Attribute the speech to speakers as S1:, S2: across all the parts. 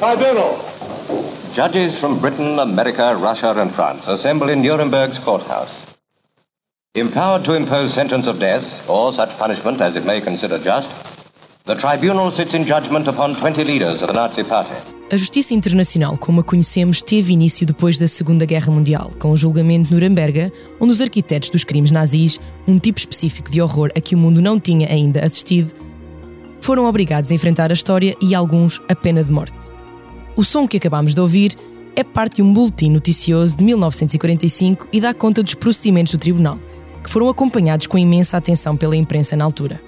S1: tribunal.
S2: Judges from Britain, America, Russia, and France assemble in Nuremberg's courthouse. Empowered to impose sentence of death, or such punishment as it may consider just, the tribunal sits in judgment upon 20 leaders of the Nazi Party.
S3: A justiça internacional, como a conhecemos, teve início depois da Segunda Guerra Mundial, com o julgamento de Nuremberg, onde os arquitetos dos crimes nazis, um tipo específico de horror a que o mundo não tinha ainda assistido, foram obrigados a enfrentar a história e alguns a pena de morte. O som que acabamos de ouvir é parte de um boletim noticioso de 1945 e dá conta dos procedimentos do tribunal, que foram acompanhados com imensa atenção pela imprensa na altura.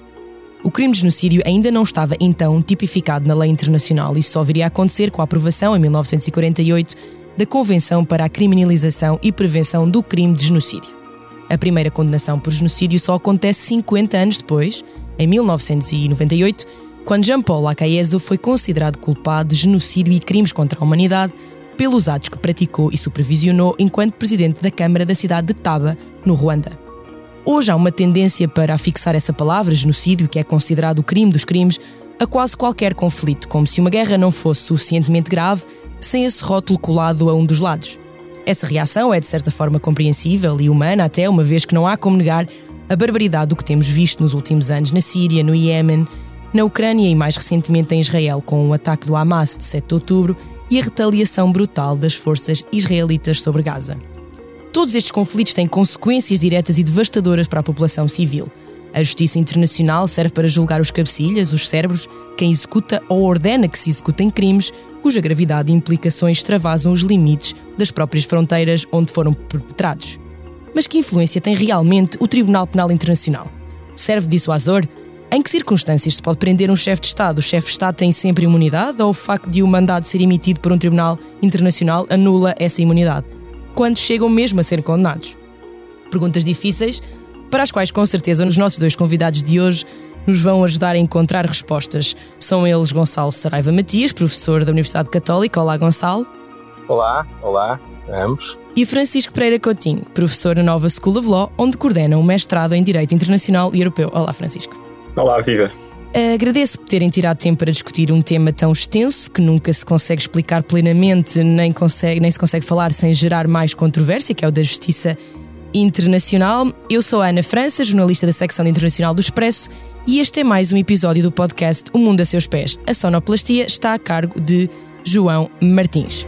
S3: O crime de genocídio ainda não estava então tipificado na lei internacional e só viria a acontecer com a aprovação, em 1948, da Convenção para a Criminalização e Prevenção do Crime de Genocídio. A primeira condenação por genocídio só acontece 50 anos depois, em 1998, quando Jean-Paul Acaeso foi considerado culpado de genocídio e crimes contra a humanidade pelos atos que praticou e supervisionou enquanto presidente da Câmara da cidade de Taba, no Ruanda. Hoje há uma tendência para afixar essa palavra, genocídio, que é considerado o crime dos crimes, a quase qualquer conflito, como se uma guerra não fosse suficientemente grave sem esse rótulo colado a um dos lados. Essa reação é de certa forma compreensível e humana, até uma vez que não há como negar a barbaridade do que temos visto nos últimos anos na Síria, no Iêmen, na Ucrânia e mais recentemente em Israel com o ataque do Hamas de 7 de outubro e a retaliação brutal das forças israelitas sobre Gaza. Todos estes conflitos têm consequências diretas e devastadoras para a população civil. A justiça internacional serve para julgar os cabecilhas, os cérebros, quem executa ou ordena que se executem crimes cuja gravidade e implicações extravasam os limites das próprias fronteiras onde foram perpetrados. Mas que influência tem realmente o Tribunal Penal Internacional? Serve dissuasor? Em que circunstâncias se pode prender um chefe de Estado? O chefe de Estado tem sempre imunidade ou o facto de o um mandado ser emitido por um tribunal internacional anula essa imunidade? Quando chegam mesmo a ser condenados? Perguntas difíceis, para as quais com certeza os nossos dois convidados de hoje nos vão ajudar a encontrar respostas. São eles Gonçalo Saraiva Matias, professor da Universidade Católica. Olá, Gonçalo.
S4: Olá, olá, ambos.
S3: E Francisco Pereira Coutinho, professor na Nova School of Law, onde coordena um mestrado em Direito Internacional e Europeu. Olá, Francisco.
S4: Olá, viva.
S3: Agradeço por terem tirado tempo para discutir um tema tão extenso que nunca se consegue explicar plenamente, nem, consegue, nem se consegue falar sem gerar mais controvérsia, que é o da justiça internacional. Eu sou a Ana França, jornalista da secção internacional do Expresso, e este é mais um episódio do podcast O Mundo a Seus Pés. A sonoplastia está a cargo de João Martins.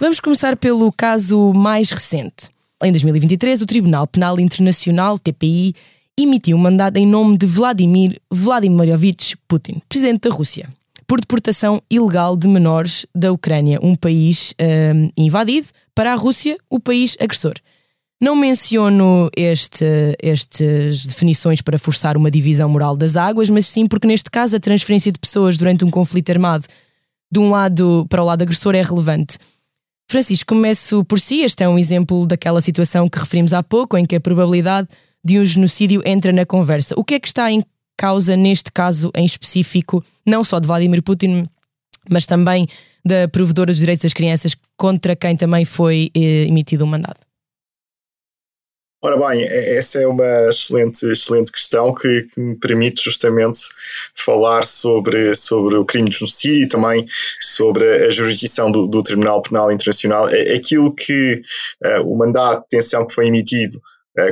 S3: Vamos começar pelo caso mais recente. Em 2023, o Tribunal Penal Internacional, TPI, emitiu um mandado em nome de Vladimir Vladimirovich Putin, presidente da Rússia, por deportação ilegal de menores da Ucrânia, um país um, invadido, para a Rússia, o país agressor. Não menciono este, estas definições para forçar uma divisão moral das águas, mas sim porque, neste caso, a transferência de pessoas durante um conflito armado de um lado para o lado agressor é relevante. Francisco, começo por si. Este é um exemplo daquela situação que referimos há pouco, em que a probabilidade de um genocídio entra na conversa. O que é que está em causa neste caso em específico, não só de Vladimir Putin, mas também da provedora dos direitos das crianças, contra quem também foi eh, emitido um mandado?
S4: Ora bem, essa é uma excelente, excelente questão que, que, me permite justamente falar sobre, sobre o crime de genocídio e também sobre a jurisdição do, do Tribunal Penal Internacional. É aquilo que uh, o mandato de detenção que foi emitido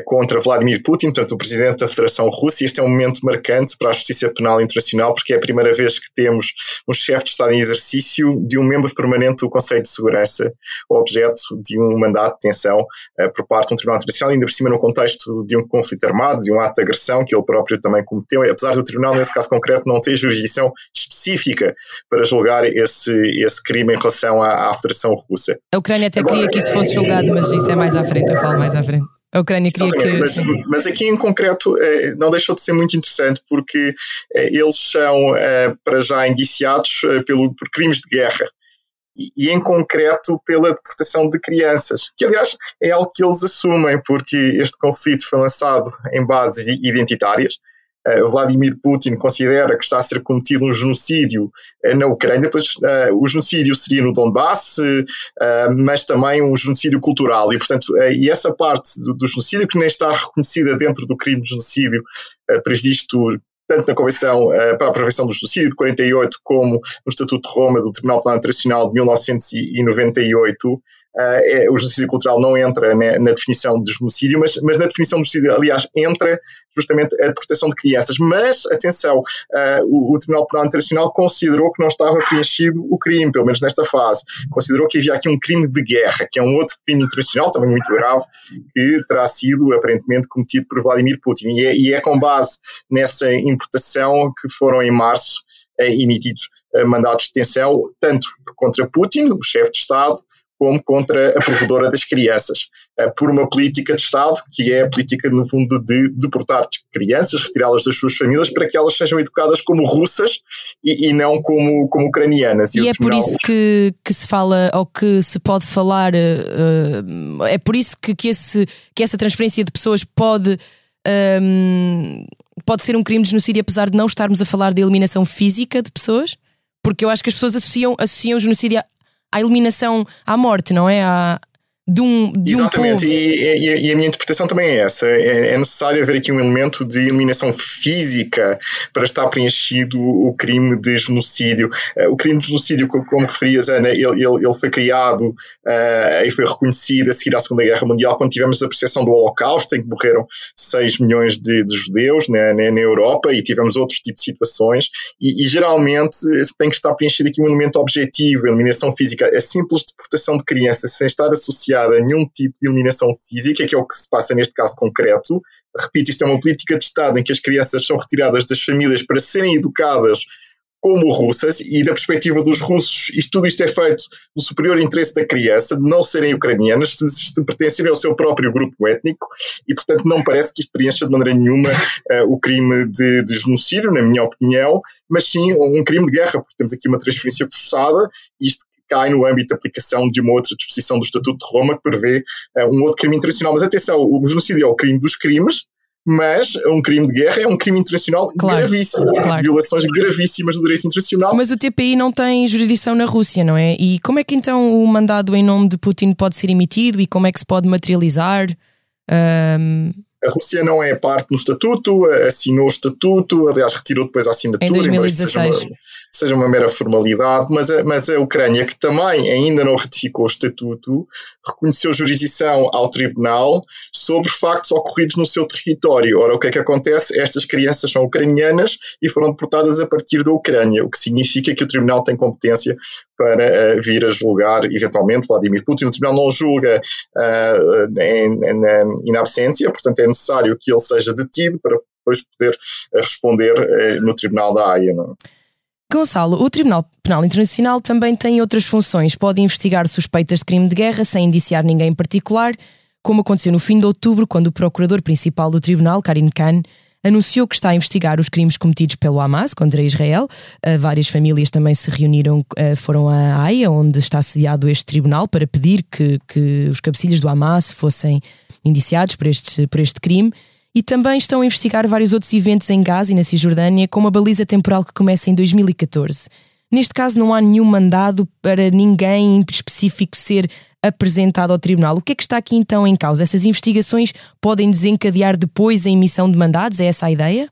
S4: contra Vladimir Putin, portanto, o presidente da Federação Russa. Este é um momento marcante para a justiça penal internacional, porque é a primeira vez que temos um chefe de Estado em exercício de um membro permanente do Conselho de Segurança, objeto de um mandato de detenção uh, por parte de um Tribunal Internacional, ainda por cima no contexto de um conflito armado, de um ato de agressão que ele próprio também cometeu, apesar do Tribunal, nesse caso concreto, não ter jurisdição específica para julgar esse, esse crime em relação à, à Federação Russa.
S3: A Ucrânia até queria que isso fosse julgado, mas isso é mais à frente, eu falo mais à frente. A Ucrânia queria que.
S4: Mas, mas, aqui em concreto eh, não deixou de ser muito interessante porque eh, eles são, eh, para já, indiciados pelo, por crimes de guerra. E, e, em concreto pela deportação de crianças, que aliás é algo que eles assumem, porque este conflito foi lançado em bases identitárias, Vladimir Putin considera que está a ser cometido um genocídio eh, na Ucrânia, pois uh, o genocídio seria no Donbass, mas também um genocídio cultural. E, portanto, e essa parte do, do, genocídio que nem está reconhecida dentro do crime de genocídio previsto tanto na Convenção para a Prevenção do Genocídio de 48 como no Estatuto de Roma do Tribunal Penal Internacional de 1998, Uh, é, o genocídio cultural não entra né, na definição de genocídio, mas, mas, na definição de genocídio, aliás, entra justamente a deportação de crianças. Mas, atenção, uh, o, o, Tribunal Penal Internacional considerou que não estava preenchido o crime, pelo menos nesta fase. Considerou que havia aqui um crime de guerra, que é um outro crime internacional, também muito grave, que terá sido aparentemente cometido por Vladimir Putin. E é, e é com base nessa importação que foram em março eh, emitidos mandados de detenção, tanto contra Putin, o chefe de Estado, como contra a provedora das crianças, eh, por uma política de Estado, que é a política, no fundo, de deportar crianças, retirá-las das suas famílias, para que elas sejam educadas como russas e, e não como, como ucranianas.
S3: E, e é por isso que, que se fala, ou que se pode falar, uh, é por isso que, que, esse, que essa transferência de pessoas pode. Um, pode ser um crime de genocídio, apesar de não estarmos a falar de eliminação física de pessoas? Porque eu acho que as pessoas associam, associam o genocídio à eliminação, à morte, não é? À, de um, de
S4: Exatamente,
S3: um
S4: e, e, e, a minha interpretação também é essa. É, é, necessário haver aqui um elemento de eliminação física para estar preenchido o crime de genocídio. Uh, o crime de genocídio, como referias, Ana, ele, ele, ele foi criado uh, e foi reconhecido a seguir à Segunda Guerra Mundial, quando tivemos a percepção do Holocausto, em que morreram 6 milhões de, de judeus na, na, na, Europa, e tivemos outros tipos de situações, e, e, geralmente tem que estar preenchido aqui um elemento objetivo, eliminação física. A simples deportação de crianças sem estar associada associada a nenhum tipo de eliminação física, que é o que se passa neste caso concreto. Repito, isto é uma política de Estado em que as crianças são retiradas das famílias para serem educadas como russas, e da perspectiva dos russos, isto, tudo isto é feito no superior interesse da criança, de não serem ucranianas, de, de pertencerem ao seu próprio grupo étnico, e portanto não parece que isto preencha de maneira nenhuma uh, o crime de, de, genocídio, na minha opinião, mas sim um crime de guerra, porque temos aqui uma transferência forçada, isto cai no âmbito de aplicação de uma outra disposição do Estatuto de Roma que prevê uh, um outro crime internacional. Mas atenção, o genocídio é o crime dos crimes, mas um crime de guerra é um crime internacional claro, gravíssimo. Claro. Violações gravíssimas do direito internacional.
S3: Mas o TPI não tem jurisdição na Rússia, não é? E como é que então o mandado em nome de Putin pode ser emitido e como é que se pode materializar? Um...
S4: A Rússia não é parte no estatuto, assinou o estatuto, aliás, retirou depois a assinatura.
S3: Em 2016
S4: seja uma mera formalidade, mas a, mas a Ucrânia, que também ainda não ratificou o estatuto, reconheceu jurisdição ao tribunal sobre factos ocorridos no seu território. Ora, o que é que acontece? Estas crianças são ucranianas e foram deportadas a partir da Ucrânia, o que significa que o tribunal tem competência para uh, vir a julgar, eventualmente, Vladimir Putin. O tribunal não julga uh, em, absentia, portanto é necessário que ele seja detido para depois poder uh, responder no tribunal da Haia. Não?
S3: Gonçalo, o Tribunal Penal Internacional também tem outras funções. Pode investigar suspeitas de crime de guerra sem indiciar ninguém em particular, como aconteceu no fim de outubro, quando o Procurador-Principal do Tribunal, Karim Khan, anunciou que está a investigar os crimes cometidos pelo Hamas contra Israel. Uh, várias famílias também se reuniram, uh, foram à Haia, onde está sediado este tribunal, para pedir que, que os cabecilhas do Hamas fossem indiciados por este, por este crime e também estão a investigar vários outros eventos em Gaza e na Cisjordânia com uma baliza temporal que começa em 2014. Neste caso, não há nenhum mandado para ninguém específico ser apresentado ao tribunal. O que é que está aqui então em causa? Essas investigações podem desencadear depois a emissão de mandados? É essa a ideia?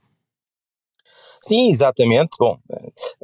S1: Sim, exatamente. Bom,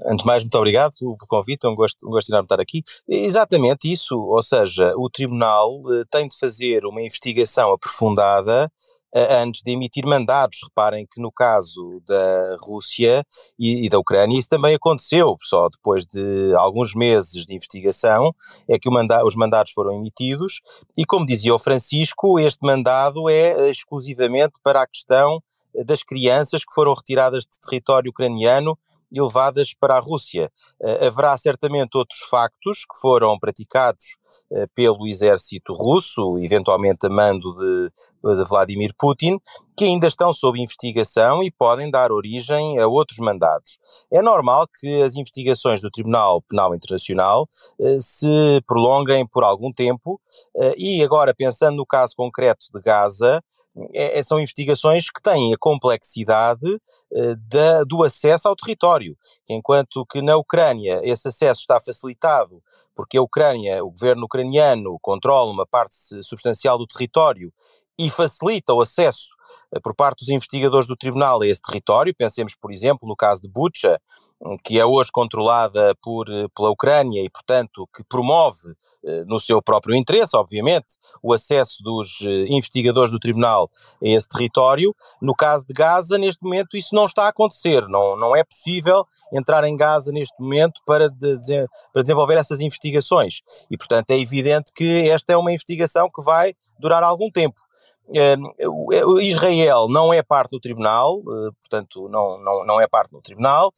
S1: antes de mais, muito obrigado pelo convite, é um gosto, um gosto enorme estar aqui. Exatamente isso, ou seja, o Tribunal eh, tem de fazer uma investigação aprofundada antes de emitir mandados. Reparem que no caso da Rússia e, e, da Ucrânia isso também aconteceu, só depois de alguns meses de investigação é que manda os mandados foram emitidos e como dizia o Francisco, este mandado é exclusivamente para a questão das crianças que foram retiradas de território ucraniano e levadas para a Rússia. Uh, haverá certamente outros factos que foram praticados uh, pelo exército russo, eventualmente a mando de, de Vladimir Putin, que ainda estão sob investigação e podem dar origem a outros mandados. É normal que as investigações do Tribunal Penal Internacional eh, se prolonguem por algum tempo eh, e agora pensando no caso concreto de Gaza, é, é, são investigações que têm a complexidade eh, da, do acesso ao território, enquanto que na Ucrânia esse acesso está facilitado porque a Ucrânia, o governo ucraniano controla uma parte substancial do território e facilita o acesso eh, por parte dos investigadores do tribunal a esse território. Pensemos, por exemplo, no caso de Bucha, que é hoje controlada por, eh, pela Ucrânia e, portanto, que promove, eh, no seu próprio interesse, obviamente, o acesso dos investigadores do Tribunal a esse território. No caso de Gaza, neste momento, isso não está a acontecer. Não, não é possível entrar em Gaza neste momento para, de, para desenvolver essas investigações. E, portanto, é evidente que esta é uma investigação que vai durar algum tempo. Israel não é parte do tribunal, eh, portanto, não, não, não é parte do tribunal.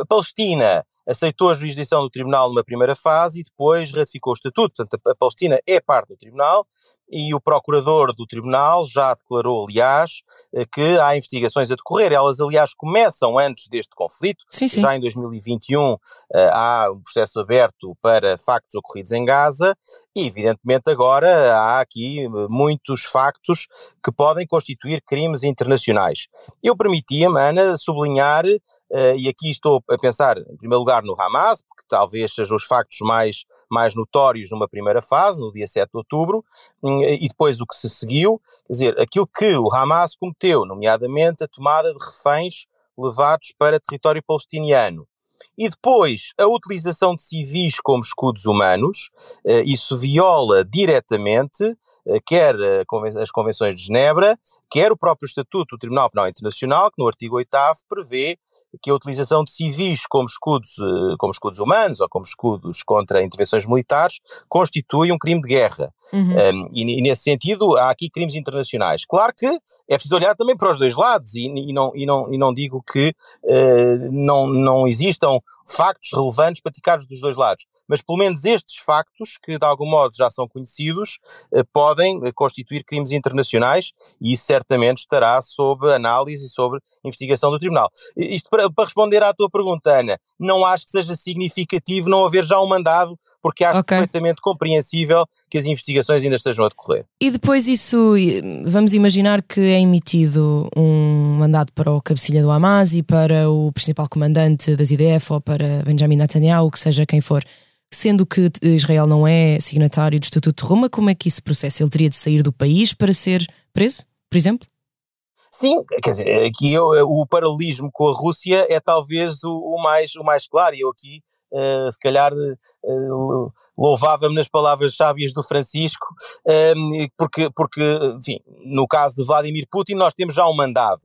S1: A Palestina aceitou a jurisdição do tribunal numa primeira fase e depois ratificou o estatuto. Portanto, a Palestina é parte do tribunal e o procurador do tribunal já declarou, aliás, eh, que há investigações a decorrer. Elas, aliás, começam antes deste conflito.
S3: Sim, sim.
S1: Já em 2021 eh, há um processo aberto para factos ocorridos em Gaza e, evidentemente, agora há aqui muitos factos que podem constituir crimes internacionais. Eu permitia-me, Ana, sublinhar, e aqui estou a pensar, em primeiro lugar, no Hamas, porque talvez sejam os factos mais mais notórios numa primeira fase, no dia 7 de outubro, hum, e depois o que se seguiu, quer dizer, aquilo que o Hamas cometeu, nomeadamente a tomada de reféns levados para território palestiniano. E depois, a utilização de civis como escudos humanos, eh, isso viola diretamente eh, quer as convenções de Genebra, quer o próprio Estatuto do Tribunal Penal Internacional, que no artigo 8 prevê que a utilização de civis como escudos, eh, como escudos humanos ou como escudos contra intervenções militares constitui um crime de guerra. Uhum. Um, e, e, nesse sentido há aqui crimes internacionais. Claro que é preciso olhar também para os dois lados e, e não, e, não, e não digo que uh, não, não existam factos relevantes praticados dos dois lados, mas pelo menos estes factos, que de algum modo já são conhecidos, uh, podem constituir crimes internacionais e isso certamente estará sob análise e sob investigação do Tribunal. Isto para, para, responder à tua pergunta, Ana, não acho que seja significativo não haver já um mandado, porque acho okay. perfeitamente compreensível que as investigações ainda estejam a decorrer.
S3: E depois isso, vamos imaginar que é emitido um mandado para o cabecilha do Hamas e para o principal comandante das IDF ou para Benjamin Netanyahu, que seja quem for. Sendo que Israel não é signatário do Estatuto de Roma, como é que isso processa? Ele teria de sair do país para ser preso? por exemplo?
S1: Sim, quer dizer, aqui eu, o paralelismo com a Rússia é talvez o, o mais, o mais claro, e eu aqui Uh, se calhar uh, louvava-me nas palavras sábias do Francisco, porque, porque, enfim, no caso de Vladimir Putin, nós temos já um mandado.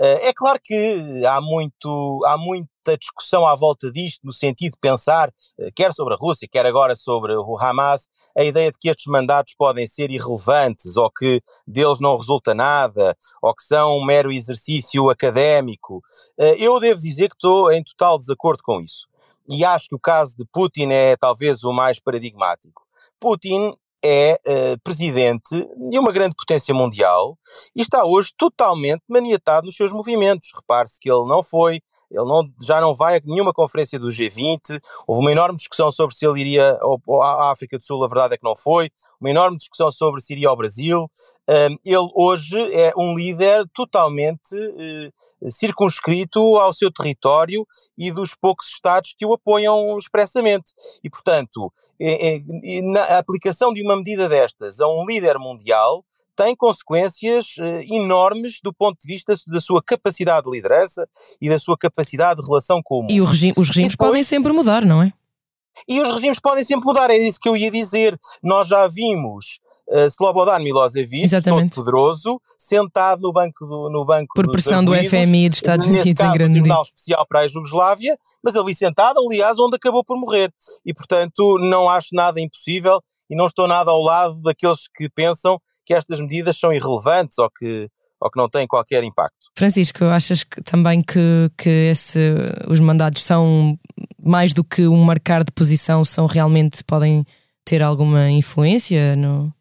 S1: Eh, é claro que há muito, há muita discussão à volta disto, no sentido de pensar, eh, quer sobre a Rússia, quer agora sobre o Hamas, a ideia de que estes mandatos podem ser irrelevantes, ou que deles não resulta nada, ou que são um mero exercício académico. Eh, eu devo dizer que estou em total desacordo com isso. E acho que o caso de Putin é talvez o mais paradigmático. Putin é uh, presidente de uma grande potência mundial e está hoje totalmente maniatado nos seus movimentos. Repare-se que ele não foi, ele não, já não vai a nenhuma conferência do G20, houve uma enorme discussão sobre se ele iria à África do Sul, a verdade é que não foi, uma enorme discussão sobre se iria ao Brasil. Um, ele hoje é um líder totalmente uh, circunscrito ao seu território e dos poucos Estados que o apoiam expressamente. E, portanto, é, é, na aplicação de uma medida destas a um líder mundial, tem consequências uh, enormes do ponto de vista da sua capacidade de liderança e da sua capacidade de relação com o mundo.
S3: E regi os regimes depois, podem sempre mudar, não é?
S1: E os regimes podem sempre mudar, é isso que eu ia dizer. Nós já vimos uh, Slobodan Milosevic, todo poderoso, sentado no banco do, no banco
S3: Por pressão do FMI dos Estados Unidos
S1: em
S3: grande
S1: Tribunal Especial para a Jugoslávia, mas ali sentado, aliás, onde acabou por morrer. E, portanto, não acho nada impossível e não estou nada ao lado daqueles que pensam que estas medidas são irrelevantes ou que, ou que não têm qualquer impacto.
S3: Francisco, achas que, também que, que esse, os mandados são mais do que um marcar de posição, são realmente podem ter alguma influência no,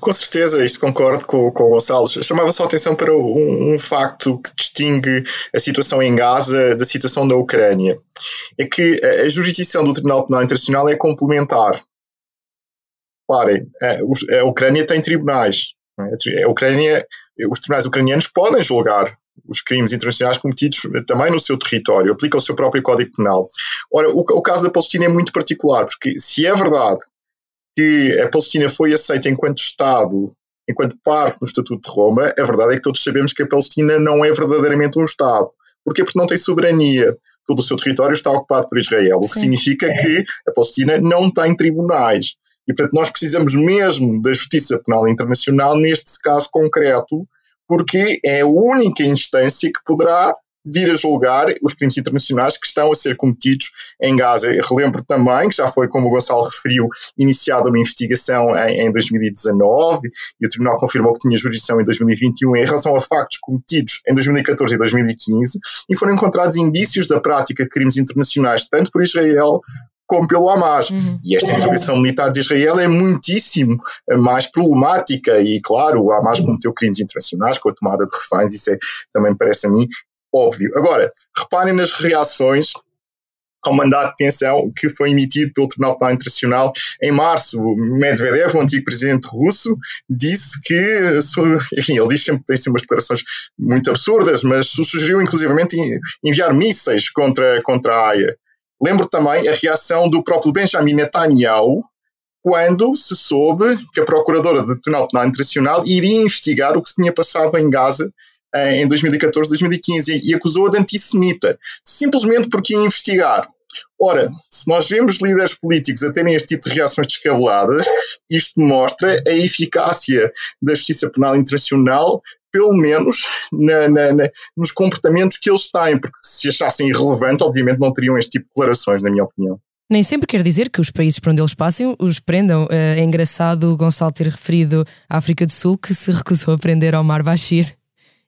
S4: com certeza, isto concordo com, com o Gonçalo. Chamava só a atenção para um, um, facto que distingue a situação em Gaza da situação da Ucrânia. É que a, a jurisdição do Tribunal Penal Internacional é complementar. Parem, a, a Ucrânia tem tribunais. É? A Ucrânia, os tribunais ucranianos podem julgar os crimes internacionais cometidos também no seu território, aplica o seu próprio Código Penal. Ora, o, o caso da Palestina é muito particular, porque se é verdade que a Palestina foi aceita enquanto Estado, enquanto parte do Estatuto de Roma, a verdade é que todos sabemos que a Palestina não é verdadeiramente um Estado. Porquê? Porque não tem soberania. Todo o seu território está ocupado por Israel, o que significa que a Palestina não tem tribunais. E, portanto, nós precisamos mesmo da Justiça Penal Internacional neste caso concreto, porque é a única instância que poderá vir a julgar os crimes internacionais que estão a ser cometidos em Gaza. Eu relembro também que já foi, como o Gonçalo referiu, iniciada uma investigação em, em 2019 e o Tribunal confirmou que tinha jurisdição em 2021 em relação a factos cometidos em 2014 e 2015 e foram encontrados indícios da prática de crimes internacionais tanto por Israel como pelo Hamas. Uhum. E esta intervenção militar de Israel é muitíssimo mais problemática e, claro, o Hamas cometeu crimes internacionais com a tomada de reféns, isso é, também parece a mim óbvio. Agora, reparem nas reações ao mandato de detenção que foi emitido pelo Tribunal Penal Internacional em março. Medvedev, o antigo presidente russo, disse que, enfim, ele diz sempre tem sempre umas declarações muito absurdas, mas sugeriu inclusivamente enviar mísseis contra, contra a AIA. Lembro também a reação do próprio Benjamin Netanyahu, quando se soube que a Procuradora do Tribunal Penal Internacional iria investigar o que se tinha passado em Gaza em 2014, 2015 e acusou-a de antissemita, simplesmente porque ia investigar. Ora, se nós vemos líderes políticos a terem este tipo de reações descabeladas, isto mostra a eficácia da justiça penal internacional, pelo menos na, na, na, nos comportamentos que eles têm, porque se achassem irrelevante, obviamente não teriam este tipo de declarações, na minha opinião.
S3: Nem sempre quer dizer que os países por onde eles passem os prendam. Eh, é engraçado o Gonçalo ter referido a África do Sul, que se recusou a prender Omar Bashir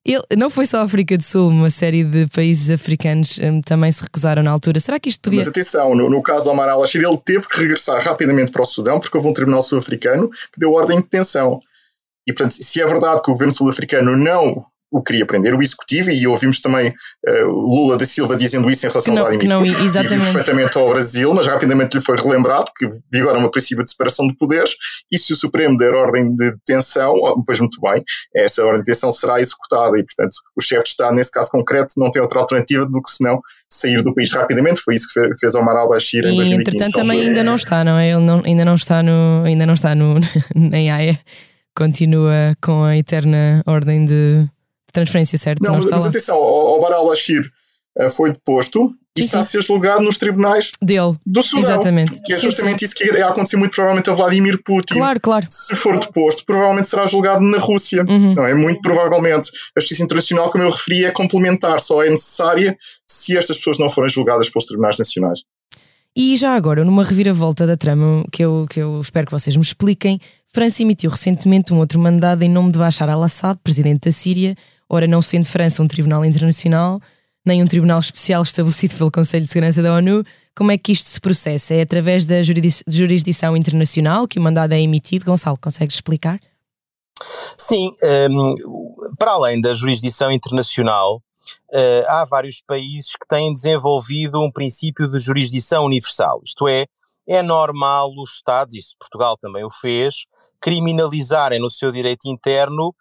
S3: ele, não foi só a África do Sul, uma série de países africanos um, também se recusaram na altura. Será que isto podia.
S4: Mas atenção, no, no caso do Omar al-Bashir, ele teve que regressar rapidamente para o Sudão, porque houve um tribunal sul-africano que deu ordem de detenção. E, portanto, se é verdade que o governo sul-africano não o queria prender, o executivo, e ouvimos também uh, Lula da Silva dizendo isso em relação
S3: não,
S4: ao Vladimir
S3: não, Putin, exatamente.
S4: que perfeitamente ao Brasil, mas rapidamente lhe foi relembrado que vigora uma princípio de separação de poderes, e se o Supremo der ordem de detenção, pois muito bem, essa ordem de detenção será executada, e portanto o chefe de Estado, nesse caso concreto, não tem outra alternativa do que senão sair do país rapidamente, foi isso que fez Omar al-Bashir em 2015.
S3: E entretanto também ainda não está, não é? Ele não, ainda não está no, ainda não está no, em AIA, continua com a eterna ordem de transferência, certo?
S4: Não,
S3: não
S4: mas, mas atenção, o, o Baral Bashir uh, foi deposto e está a ser julgado nos tribunais
S3: dele
S4: do Sudão.
S3: Exatamente.
S4: Que é justamente sim, sim. isso que ia acontecer muito provavelmente a Vladimir Putin.
S3: Claro, claro.
S4: Se for deposto, provavelmente será julgado na Rússia. Uhum. Não é? Muito provavelmente. A justiça internacional, como eu referi, é complementar, só é necessária se estas pessoas não forem julgadas pelos tribunais nacionais.
S3: E já agora, numa reviravolta da trama que eu, que eu espero que vocês me expliquem, França emitiu recentemente um outro mandado em nome de Bashar al-Assad, presidente da Síria, Ora, não sendo França um tribunal internacional, nem um tribunal especial estabelecido pelo Conselho de Segurança da ONU, como é que isto se processa? É através da jurisdição internacional que o mandado é emitido? Gonçalo, consegues explicar?
S1: Sim, um, para além da jurisdição internacional, uh, há vários países que têm desenvolvido um princípio de jurisdição universal, isto é, é normal os Estados, e Portugal também o fez, criminalizarem no seu direito interno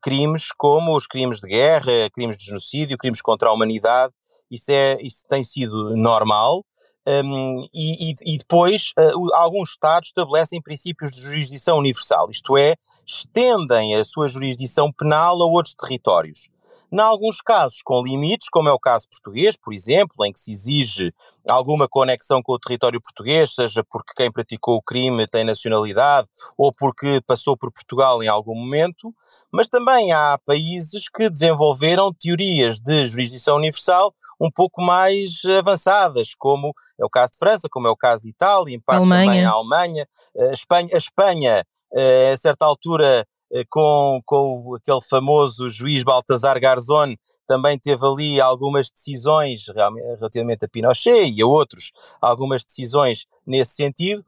S1: crimes como os crimes de guerra, crimes de genocídio, crimes contra a humanidade, isso, é, isso tem sido normal. Um, e, e, depois uh, alguns Estados estabelecem princípios de jurisdição universal, isto é, estendem a sua jurisdição penal a outros territórios. Em alguns casos com limites, como é o caso português, por exemplo, em que se exige alguma conexão com o território português, seja porque quem praticou o crime tem nacionalidade ou porque passou por Portugal em algum momento, mas também há países que desenvolveram teorias de jurisdição universal um pouco mais avançadas, como é o caso de França, como é o caso de Itália, em parte Alemanha. também a Alemanha, a Espanha, a Espanha a certa altura com, com aquele famoso juiz Baltazar Garzón, também teve ali algumas decisões relativamente a Pinochet e a outros, algumas decisões nesse sentido.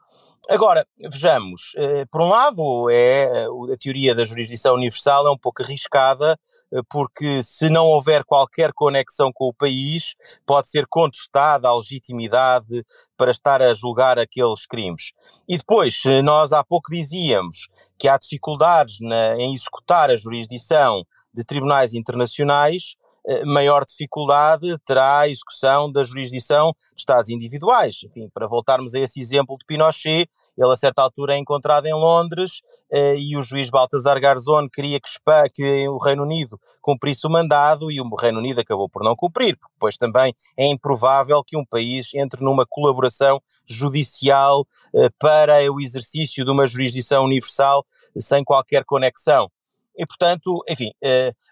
S1: Agora, vejamos, eh, por um lado, é a teoria da jurisdição universal é um pouco arriscada, eh, porque se não houver qualquer conexão com o país, pode ser contestada a legitimidade para estar a julgar aqueles crimes. E depois, nós há pouco dizíamos que há dificuldades na, em executar a jurisdição de tribunais internacionais, maior dificuldade terá a execução da jurisdição de Estados individuais. Enfim, para voltarmos a esse exemplo de Pinochet, ele a certa altura é encontrado em Londres eh, e o juiz Baltasar Garzón queria que, que, o Reino Unido cumprisse o mandado e o Reino Unido acabou por não cumprir, depois também é improvável que um país entre numa colaboração judicial eh, para o exercício de uma jurisdição universal sem qualquer conexão. E, portanto, enfim,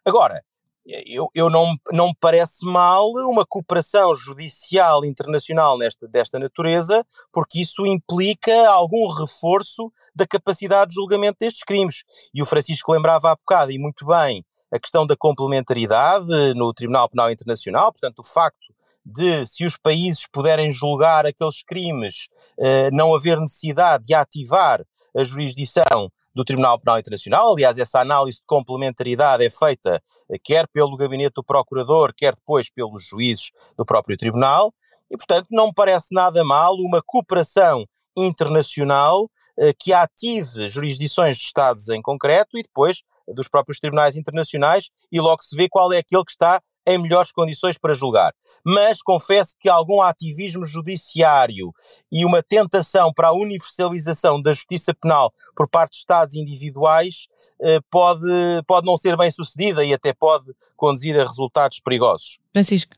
S1: agora, eu, eu não, não me parece mal uma cooperação judicial internacional nesta, desta natureza, porque isso implica algum reforço da capacidade de julgamento destes crimes. E o Francisco lembrava há bocado, e muito bem, a questão da complementaridade no Tribunal Penal Internacional, portanto, o facto de, se os países puderem julgar aqueles crimes, eh, não haver necessidade de ativar a jurisdição do Tribunal Penal Internacional. Aliás, essa análise de complementaridade é feita eh, quer pelo gabinete do Procurador, quer depois pelos juízes do próprio Tribunal. E, portanto, não me parece nada mal uma cooperação internacional eh, que ative jurisdições de Estados em concreto e depois dos próprios tribunais internacionais e logo se vê qual é aquele que está em melhores condições para julgar. Mas confesso que algum ativismo judiciário e uma tentação para a universalização da justiça penal por parte de Estados individuais eh, pode, pode não ser bem sucedida e até pode conduzir a resultados perigosos.
S3: Francisco.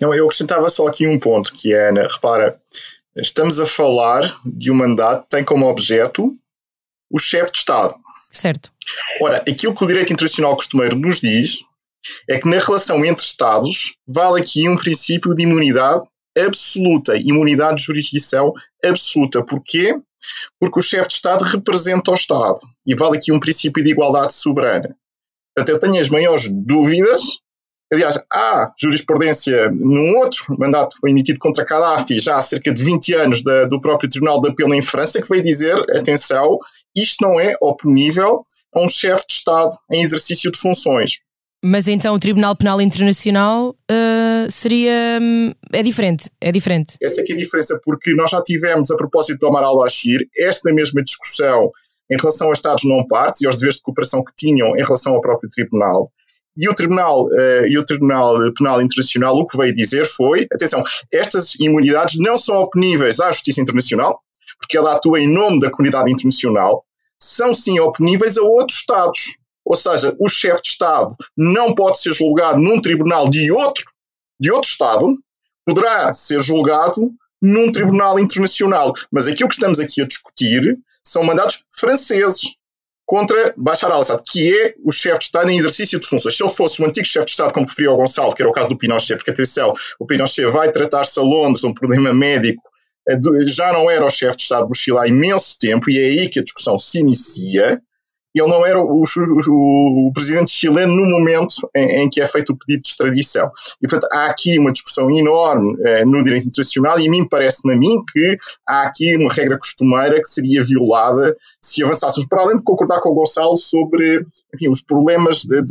S4: Não, eu acrescentava só aqui um ponto, que é, Ana, repara, estamos a falar de um mandato que tem como objeto o chefe de Estado.
S3: Certo.
S4: Ora, aquilo que o direito internacional costumeiro nos diz é que na relação entre Estados vale aqui um princípio de imunidade absoluta, imunidade de jurisdição absoluta. Porquê? Porque o chefe de Estado representa o Estado e vale aqui um princípio de igualdade soberana. Portanto, eu tenho as maiores dúvidas. Aliás, há jurisprudência num outro mandato que foi emitido contra Gaddafi já há cerca de 20 anos da, do próprio Tribunal de Apelo em França que veio dizer, atenção, isto não é oponível a um chefe de Estado em exercício de funções.
S3: Mas então o Tribunal Penal Internacional uh, seria. Um, é diferente, é diferente.
S4: Essa é que é a diferença, porque nós já tivemos, a propósito do Omar al-Bashir, esta mesma discussão em relação aos Estados não partes e aos deveres de cooperação que tinham em relação ao próprio Tribunal. E o Tribunal, uh, e o Tribunal Penal Internacional o que veio dizer foi: atenção, estas imunidades não são oponíveis à Justiça Internacional, porque ela atua em nome da comunidade internacional, são sim oponíveis a outros Estados. Ou seja, o chefe de Estado não pode ser julgado num tribunal de outro, de outro Estado, poderá ser julgado num tribunal internacional. Mas aquilo que estamos aqui a discutir são mandatos franceses contra Bashar al-Assad, que é o chefe de Estado em exercício de funções. Se ele fosse o antigo chefe de Estado, como referiu o Gonçalo, que era o caso do Pinochet, porque atenção, o Pinochet vai tratar-se a Londres, um problema médico, eh, já não era o chefe de Estado do Chile há imenso tempo, e é aí que a discussão se inicia ele não era o, o, o, presidente chileno no momento em, em, que é feito o pedido de extradição. E, portanto, há aqui uma discussão enorme eh, no direito internacional e a mim parece-me a mim que há aqui uma regra costumeira que seria violada se avançássemos, para além de concordar com o Gonçalo sobre enfim, os problemas de,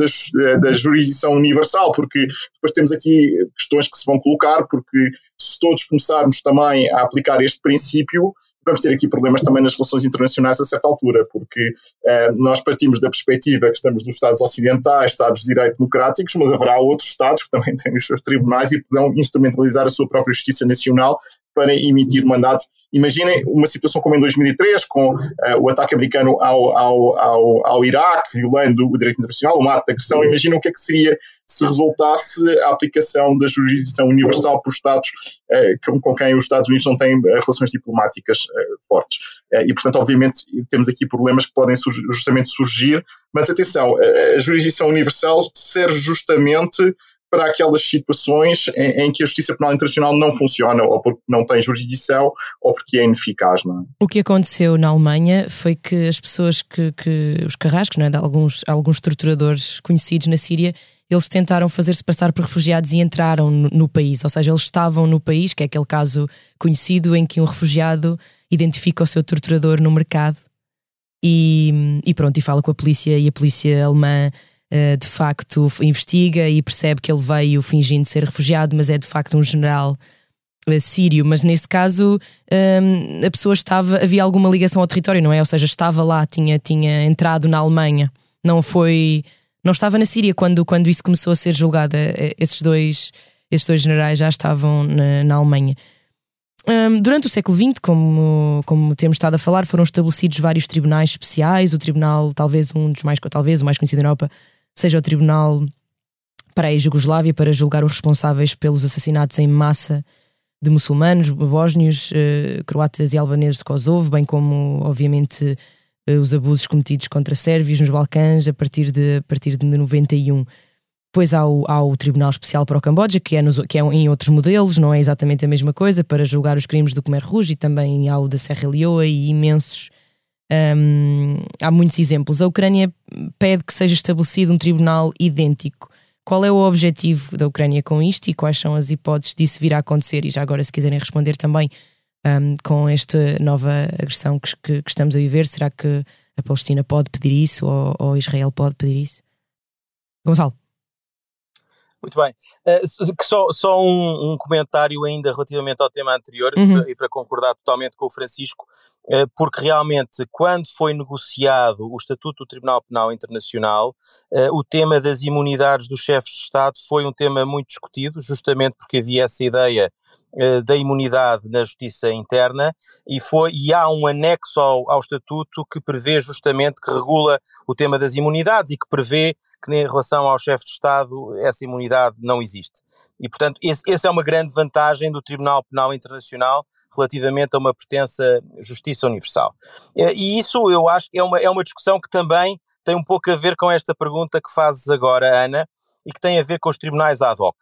S4: da jurisdição universal, porque depois temos aqui questões que se vão colocar, porque se todos começarmos também a aplicar este princípio, vamos ter aqui problemas também nas relações internacionais a certa altura, porque eh, nós partimos da perspectiva que estamos dos Estados ocidentais, Estados de direito democráticos, mas haverá outros Estados que também têm os seus tribunais e poderão instrumentalizar a sua própria justiça nacional para emitir mandatos. Imaginem uma situação como em 2003, com uh, o ataque americano ao, ao, ao, ao Iraque, violando o direito internacional, um ato de agressão. Imaginem o que é que seria se resultasse a aplicação da jurisdição universal por Estados uh, com, com, quem os Estados Unidos não têm uh, relações diplomáticas fortes. e, portanto, obviamente, temos aqui problemas que podem justamente surgir, mas atenção, a jurisdição universal serve justamente para aquelas situações em, em, que a justiça penal internacional não funciona, ou porque não tem jurisdição, ou porque é ineficaz. É?
S3: O que aconteceu na Alemanha foi que as pessoas que, que os carrascos, não é, de alguns, alguns torturadores conhecidos na Síria, eles tentaram fazer-se passar por refugiados e entraram no, no, país, ou seja, eles estavam no país, que é aquele caso conhecido em que um refugiado identifica o seu torturador no mercado e, e pronto, e fala com a polícia e a polícia alemã de facto investiga e percebe que ele veio fingindo ser refugiado, mas é de facto um general uh, sírio. Mas neste caso um, a pessoa estava, havia alguma ligação ao território, não é? Ou seja, estava lá, tinha, tinha entrado na Alemanha, não foi, não estava na Síria quando, quando isso começou a ser julgado. Eh, esses dois, esses dois generais já estavam na, na Alemanha. Um, durante o século XX, como, como temos estado a falar, foram estabelecidos vários tribunais especiais. O tribunal, talvez um dos mais, talvez o mais conhecido na Europa, seja o tribunal para a Jugoslávia para julgar os responsáveis pelos assassinatos em massa de muçulmanos, bósnios, uh, croatas e albaneses de Kosovo, bem como, obviamente, uh, os abusos cometidos contra sérvios nos Balcãs a partir de, a partir de 91. Depois há o, há o Tribunal Especial para o Camboja, que é, nos, que é em outros modelos, não é exatamente a mesma coisa, para julgar os crimes do Khmer Rouge, e também há o da Serra Leoa e imensos. Um, há muitos exemplos. A Ucrânia pede que seja estabelecido um tribunal idêntico. Qual é o objetivo da Ucrânia com isto e quais são as hipóteses disso vir a acontecer? E já agora, se quiserem responder também um, com esta nova agressão que, que, que, estamos a viver, será que a Palestina pode pedir isso ou, ou Israel pode pedir isso? Gonçalo.
S1: Muito bem. Uh, só só um, um, comentário ainda relativamente ao tema anterior, uhum. e para concordar totalmente com o Francisco, porque realmente, quando foi negociado o Estatuto do Tribunal Penal Internacional, uh, o tema das imunidades dos chefes de Estado foi um tema muito discutido, justamente porque havia essa ideia da imunidade na justiça interna e foi e há um anexo ao, ao estatuto que prevê justamente que regula o tema das imunidades e que prevê que em relação ao chefe de Estado essa imunidade não existe. E, portanto, essa é uma grande vantagem do Tribunal Penal Internacional relativamente a uma pertença justiça universal. E isso eu acho que é uma, é uma discussão que também tem um pouco a ver com esta pergunta que fazes agora, Ana, e que tem a ver com os tribunais ad hoc.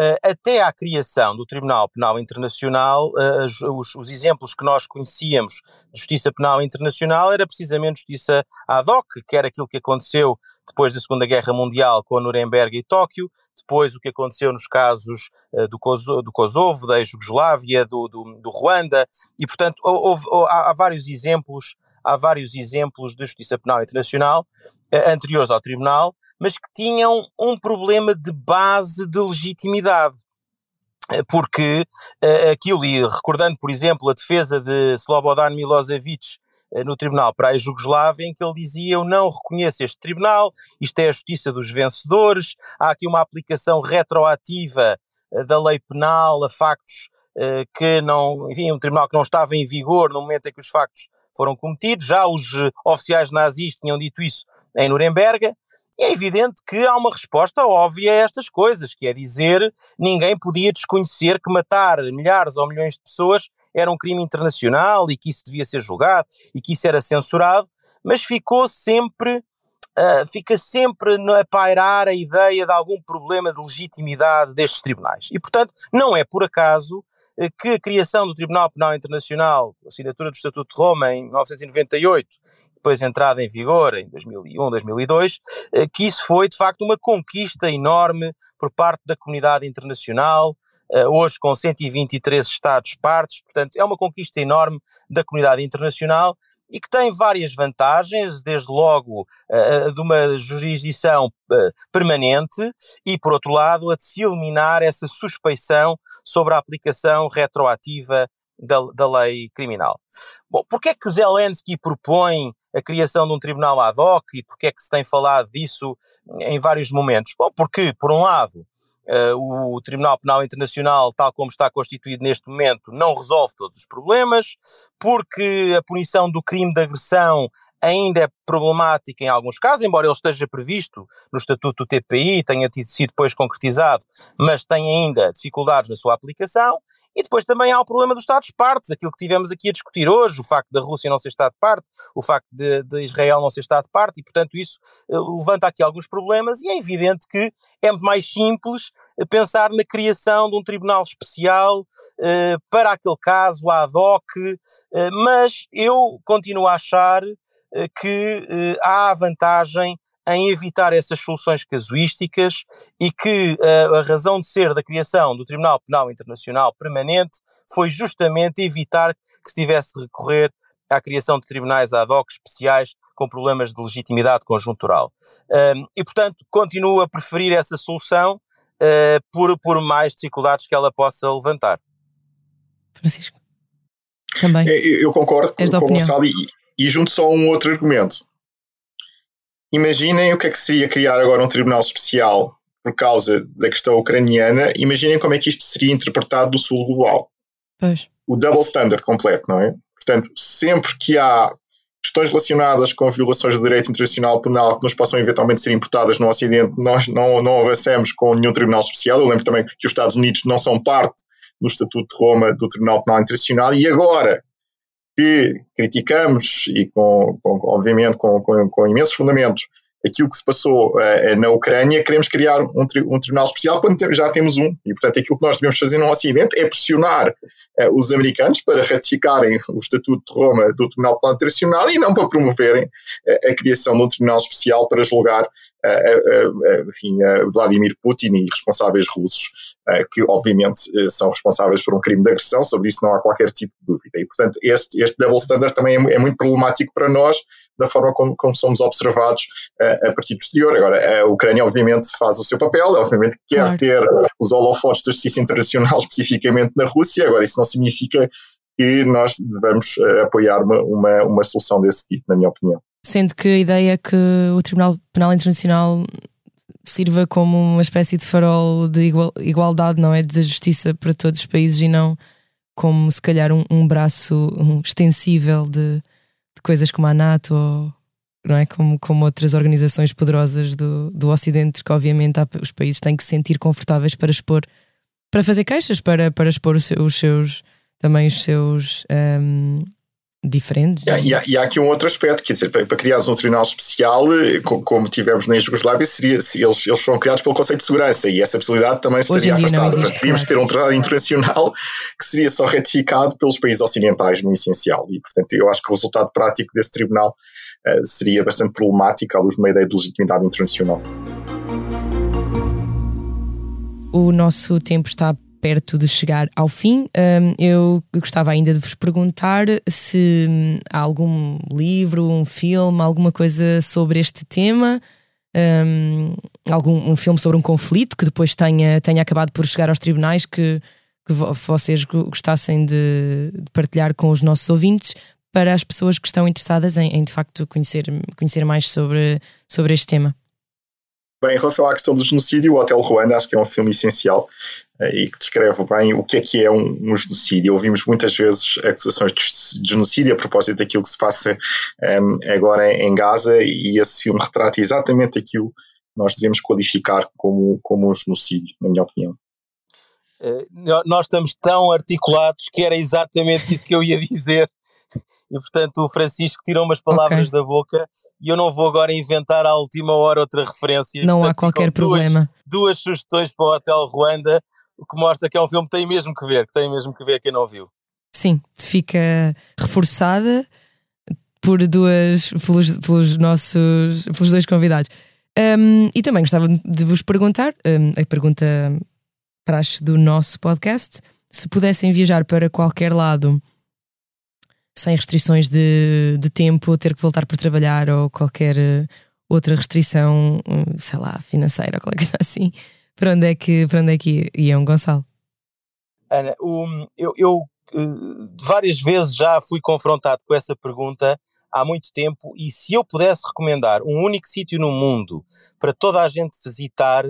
S1: Uh, até à criação do Tribunal Penal Internacional, uh, os, os, exemplos que nós conhecíamos de justiça penal internacional era precisamente justiça ad hoc, que era aquilo que aconteceu depois da Segunda Guerra Mundial com Nuremberg e Tóquio, depois o que aconteceu nos casos uh, do, Kosovo, do Kosovo, da Jugoslávia, do, do, do Ruanda, e portanto houve, houve, há, há vários exemplos há vários exemplos de justiça penal internacional anteriores ao tribunal, mas que tinham um problema de base de legitimidade. Porque uh, aquilo, e recordando, por exemplo, a defesa de Slobodan Milosevic uh, no Tribunal para a Jugoslávia, em que ele dizia: Eu não reconheço este tribunal, isto é a justiça dos vencedores, há aqui uma aplicação retroativa uh, da lei penal a factos que não, enfim, um tribunal que não estava em vigor no momento em que os factos foram cometidos, já os oficiais nazis tinham dito isso em Nuremberg, e é evidente que há uma resposta óbvia a estas coisas, que é dizer ninguém podia desconhecer que matar milhares ou milhões de pessoas era um crime internacional e que isso devia ser julgado e que isso era censurado, mas ficou sempre, uh, fica sempre a pairar a ideia de algum problema de legitimidade destes tribunais. E, portanto, não é por acaso uh, que a criação do Tribunal Penal Internacional, assinatura do Estatuto de Roma em 1998 depois entrada em vigor em 2001, 2002, eh, que isso foi de facto uma conquista enorme por parte da comunidade internacional, eh, hoje com 123 Estados-partes, portanto é uma conquista enorme da comunidade internacional e que tem várias vantagens, desde logo uh, de uma jurisdição permanente e, por outro lado, a de se eliminar essa suspeição sobre a aplicação retroativa da, da lei criminal. Bom, porquê é que Zelensky propõe a criação de um tribunal ad hoc e porquê é que se tem falado disso em vários momentos? Bom, porque, por um lado, Uh, o Tribunal Penal Internacional, tal como está constituído neste momento, não resolve todos os problemas, porque a punição do crime de agressão ainda é problemática em alguns casos, embora ele esteja previsto no Estatuto do TPI, tenha tido sido depois concretizado, mas tem ainda dificuldades na sua aplicação, E depois também há o problema dos Estados-partes, aquilo que tivemos aqui a discutir hoje, o facto da Rússia não ser Estado-parte, o facto de, de, Israel não ser Estado-parte, e portanto isso uh, levanta aqui alguns problemas, e é evidente que é muito mais simples eh, pensar na criação de um tribunal especial uh, para aquele caso, ad hoc, mas eu continuo a achar que há a vantagem em evitar essas soluções casuísticas e que uh, a razão de ser da criação do Tribunal Penal Internacional Permanente foi justamente evitar que se tivesse de recorrer à criação de tribunais ad hoc especiais com problemas de legitimidade conjuntural. Uh, e, portanto, continuo a preferir essa solução uh, por, por mais dificuldades que ela possa levantar.
S3: Francisco. Também.
S4: É, eu concordo com, com o Gonçalo e, e junto só um outro argumento. Imaginem o que é que seria criar agora um tribunal especial por causa da questão ucraniana. Imaginem como é que isto seria interpretado no sul global.
S3: Pois.
S4: O double standard completo, não é? Portanto, sempre que há questões relacionadas com violações do direito internacional penal que nos possam eventualmente ser imputadas no Ocidente, nós não, não avancemos com nenhum tribunal especial. Eu lembro também que os Estados Unidos não são parte do Estatuto de Roma do Tribunal Penal Internacional e agora que criticamos, e com, com obviamente com, com, com, imensos fundamentos, aquilo que se passou uh, na Ucrânia, queremos criar um, tri um tribunal especial quando te já temos um. E, portanto, aquilo que nós devemos fazer no Ocidente é pressionar uh, os americanos para ratificarem o Estatuto de Roma do Tribunal Penal Internacional e não para promoverem uh, a criação de um tribunal especial para julgar enfim, Vladimir Putin e responsáveis russos, que obviamente são responsáveis por um crime de agressão, sobre isso não há qualquer tipo de dúvida. E, portanto, este, este double standard também é, é muito problemático para nós, da forma como, como somos observados a partir do exterior. Agora, a Ucrânia, obviamente, faz o seu papel, obviamente, quer claro. ter os holofotes da justiça internacional, especificamente na Rússia. Agora, isso não significa que nós devemos apoiar uma, uma, uma solução desse tipo, na minha opinião.
S3: Sendo que a ideia é que o Tribunal Penal Internacional sirva como uma espécie de farol de igual, igualdade, não é? De justiça para todos os países e não como se calhar um, um braço um extensível de, de, coisas como a NATO ou não é? como, como outras organizações poderosas do, do Ocidente, que obviamente há, os países têm que se sentir confortáveis para expor, para fazer queixas, para, para expor os seus, também os seus um, diferentes.
S4: E há, e, há, e há, aqui um outro aspecto, quer dizer, para, para criares um tribunal especial, eh, como, como tivemos na Jugoslávia, seria, eles, eles foram criados pelo conceito de segurança e essa possibilidade também seria afastada. Teríamos claro. ter um tribunal internacional que seria só ratificado pelos países ocidentais, no essencial. E, portanto, eu acho que o resultado prático desse tribunal uh, seria bastante problemático à luz de uma ideia de legitimidade internacional.
S3: O nosso tempo está perto de chegar ao fim, um, eu gostava ainda de vos perguntar se hum, há algum livro, um filme, alguma coisa sobre este tema, um, algum um filme sobre um conflito que depois tenha, tenha acabado por chegar aos tribunais que, que vocês gostassem de, de partilhar com os nossos ouvintes para as pessoas que estão interessadas em, em de facto conhecer, conhecer mais sobre, sobre este tema.
S4: Bem, em relação à questão do genocídio, o Hotel Ruanda acho que é um filme essencial eh, e que descreve bem o que é que é um, um genocídio. Ouvimos muitas vezes acusações de genocídio a propósito daquilo que se passa um, ehm, agora em Gaza e esse filme retrata exatamente aquilo que nós devemos qualificar como, como um genocídio, na minha opinião.
S1: Uh, nós estamos tão articulados que era exatamente isso que eu ia dizer e portanto o Francisco tirou umas palavras okay. da boca e eu não vou agora inventar à última hora outra referência.
S3: Não
S1: portanto,
S3: há qualquer problema.
S1: Duas, duas sugestões para o Hotel Ruanda, o que mostra que é um filme que tem mesmo que ver, que tem mesmo que ver quem não viu.
S3: Sim, fica reforçada por duas, pelos, pelos nossos, pelos dois convidados. Um, e também gostava de vos perguntar, um, a pergunta praxe do nosso podcast, se pudessem viajar para qualquer lado sem restrições de, de tempo, ter que voltar para trabalhar ou qualquer eh, outra restrição, hum, sei lá, financeira ou qualquer coisa assim, para onde é que, para onde é que iam, Gonçalo?
S1: Ana, eu, eu uh, várias vezes já fui confrontado com essa pergunta há muito tempo e se eu pudesse recomendar um único sítio no mundo para toda a gente visitar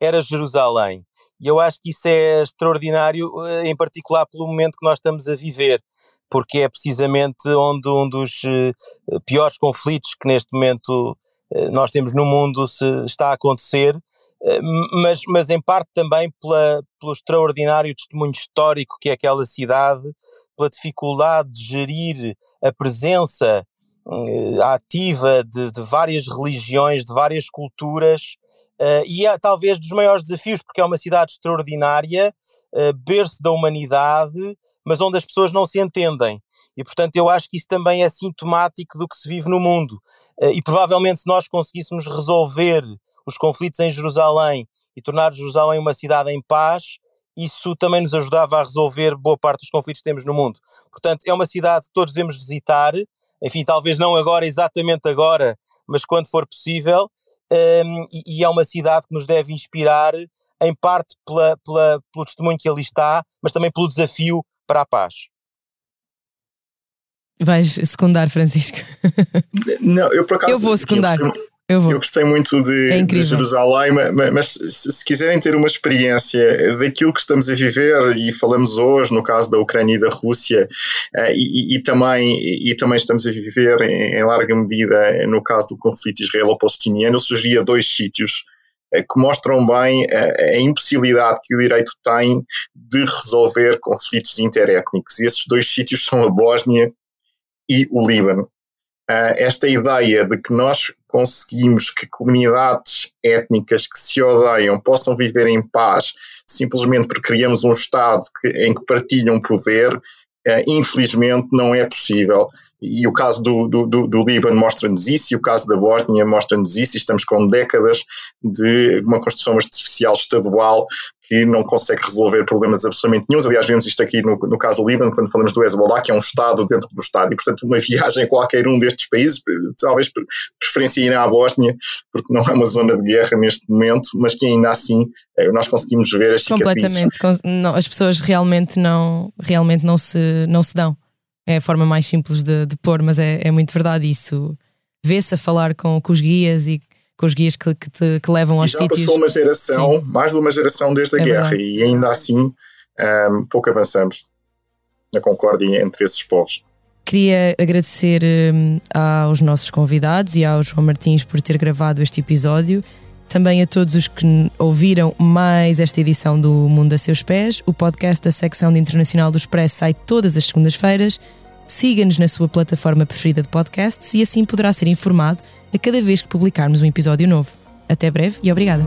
S1: era Jerusalém. E eu acho que isso é extraordinário, eh, em particular pelo momento que nós estamos a viver porque é precisamente onde um dos uh, piores conflitos que neste momento uh, nós temos no mundo se está a acontecer mas, mas em parte também pela, pelo extraordinário testemunho histórico que é aquela cidade, pela dificuldade de gerir a presença ativa de, de, várias religiões, de várias culturas, e é talvez dos maiores desafios, porque é uma cidade extraordinária, berço da humanidade, mas onde as pessoas não se entendem. E, portanto, eu acho que isso também é sintomático do que se vive no mundo. E provavelmente, se nós conseguíssemos resolver os conflitos em Jerusalém e tornar Jerusalém uma cidade em paz, isso também nos ajudava a resolver boa parte dos conflitos que temos no mundo. Portanto, é uma cidade que todos devemos visitar, enfim, talvez não agora, exatamente agora, mas quando for possível, um, e, e, é uma cidade que nos deve inspirar, em parte pela, pela, pelo testemunho que ali está, mas também pelo desafio para a paz.
S3: Vais secundar, Francisco?
S4: Não, eu por acaso.
S3: Eu vou secundar. Eu
S4: eu, vou. eu gostei muito de,
S3: é
S4: de Jerusalém, mas, mas se, se, quiserem ter uma experiência daquilo que estamos a viver, e falamos hoje no caso da Ucrânia e da Rússia, uh, e, e, também, e também estamos a viver em, em larga medida no caso do conflito israelo-palestiniano, eu sugeria dois sítios uh, que mostram bem a, impossibilidade que o direito tem de resolver conflitos interétnicos. E esses dois sítios são a Bósnia e o Líbano. Uh, esta ideia de que nós conseguimos que comunidades étnicas que se odeiam possam viver em paz simplesmente porque criamos um Estado que, em que partilham poder, uh, infelizmente não é possível. E o caso do, do, do, Líbano mostra-nos isso, e o caso da Bósnia mostra-nos isso, e estamos com décadas de uma construção artificial estadual que não consegue resolver problemas absolutamente nenhum. Aliás, vemos isto aqui no, no caso do Líbano, quando falamos do Hezbollah, que é um Estado dentro do Estado, e portanto uma viagem a qualquer um destes países, talvez preferência ir à Bósnia, porque não é uma zona de guerra neste momento, mas que ainda assim eh, nós conseguimos ver as
S3: Completamente, não, as pessoas realmente não, realmente não se, não se dão. É a forma mais simples de, de pôr, mas é, é muito verdade isso. Vê-se a falar com, com os guias e com os guias que, que, te, que levam aos
S4: já
S3: sítios.
S4: Já passou uma geração, Sim. mais de uma geração desde a é guerra, verdade. e ainda assim um, pouco avançamos na concórdia entre esses povos.
S3: Queria agradecer um, aos nossos convidados e ao João Martins por ter gravado este episódio. Também a todos os que ouviram mais esta edição do Mundo a Seus Pés. O podcast da secção de Internacional do Expresso sai todas as segundas-feiras. Siga-nos na sua plataforma preferida de podcasts e assim poderá ser informado a cada vez que publicarmos um episódio novo. Até breve e obrigada.